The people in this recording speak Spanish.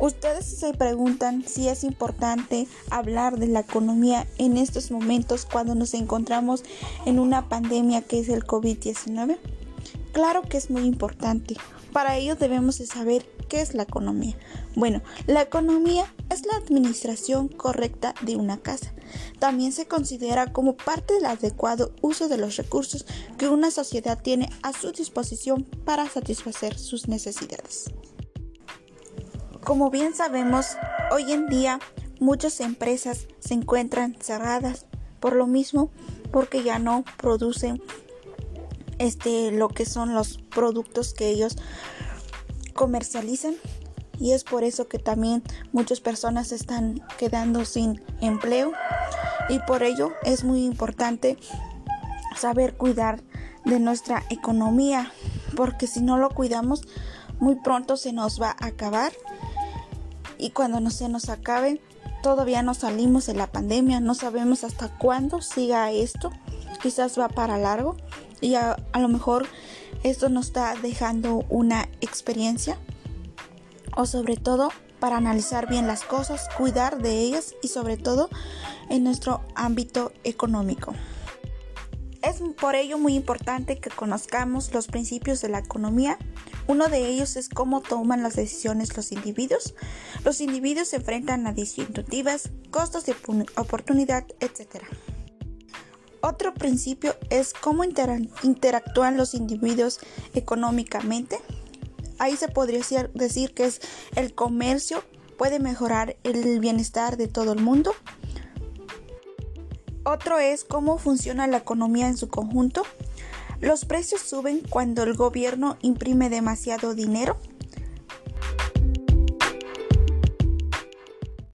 Ustedes se preguntan si es importante hablar de la economía en estos momentos cuando nos encontramos en una pandemia que es el COVID-19. Claro que es muy importante. Para ello debemos de saber qué es la economía. Bueno, la economía es la administración correcta de una casa. También se considera como parte del adecuado uso de los recursos que una sociedad tiene a su disposición para satisfacer sus necesidades. Como bien sabemos, hoy en día muchas empresas se encuentran cerradas por lo mismo porque ya no producen este lo que son los productos que ellos comercializan. Y es por eso que también muchas personas están quedando sin empleo. Y por ello es muy importante saber cuidar de nuestra economía porque si no lo cuidamos muy pronto se nos va a acabar y cuando no se nos acabe, todavía no salimos de la pandemia, no sabemos hasta cuándo siga esto, quizás va para largo y a, a lo mejor esto nos está dejando una experiencia o sobre todo para analizar bien las cosas, cuidar de ellas y sobre todo en nuestro ámbito económico. Es por ello muy importante que conozcamos los principios de la economía. Uno de ellos es cómo toman las decisiones los individuos. Los individuos se enfrentan a disyuntivas, costos de oportunidad, etc. Otro principio es cómo interactúan los individuos económicamente. Ahí se podría decir que es el comercio puede mejorar el bienestar de todo el mundo. Otro es cómo funciona la economía en su conjunto. Los precios suben cuando el gobierno imprime demasiado dinero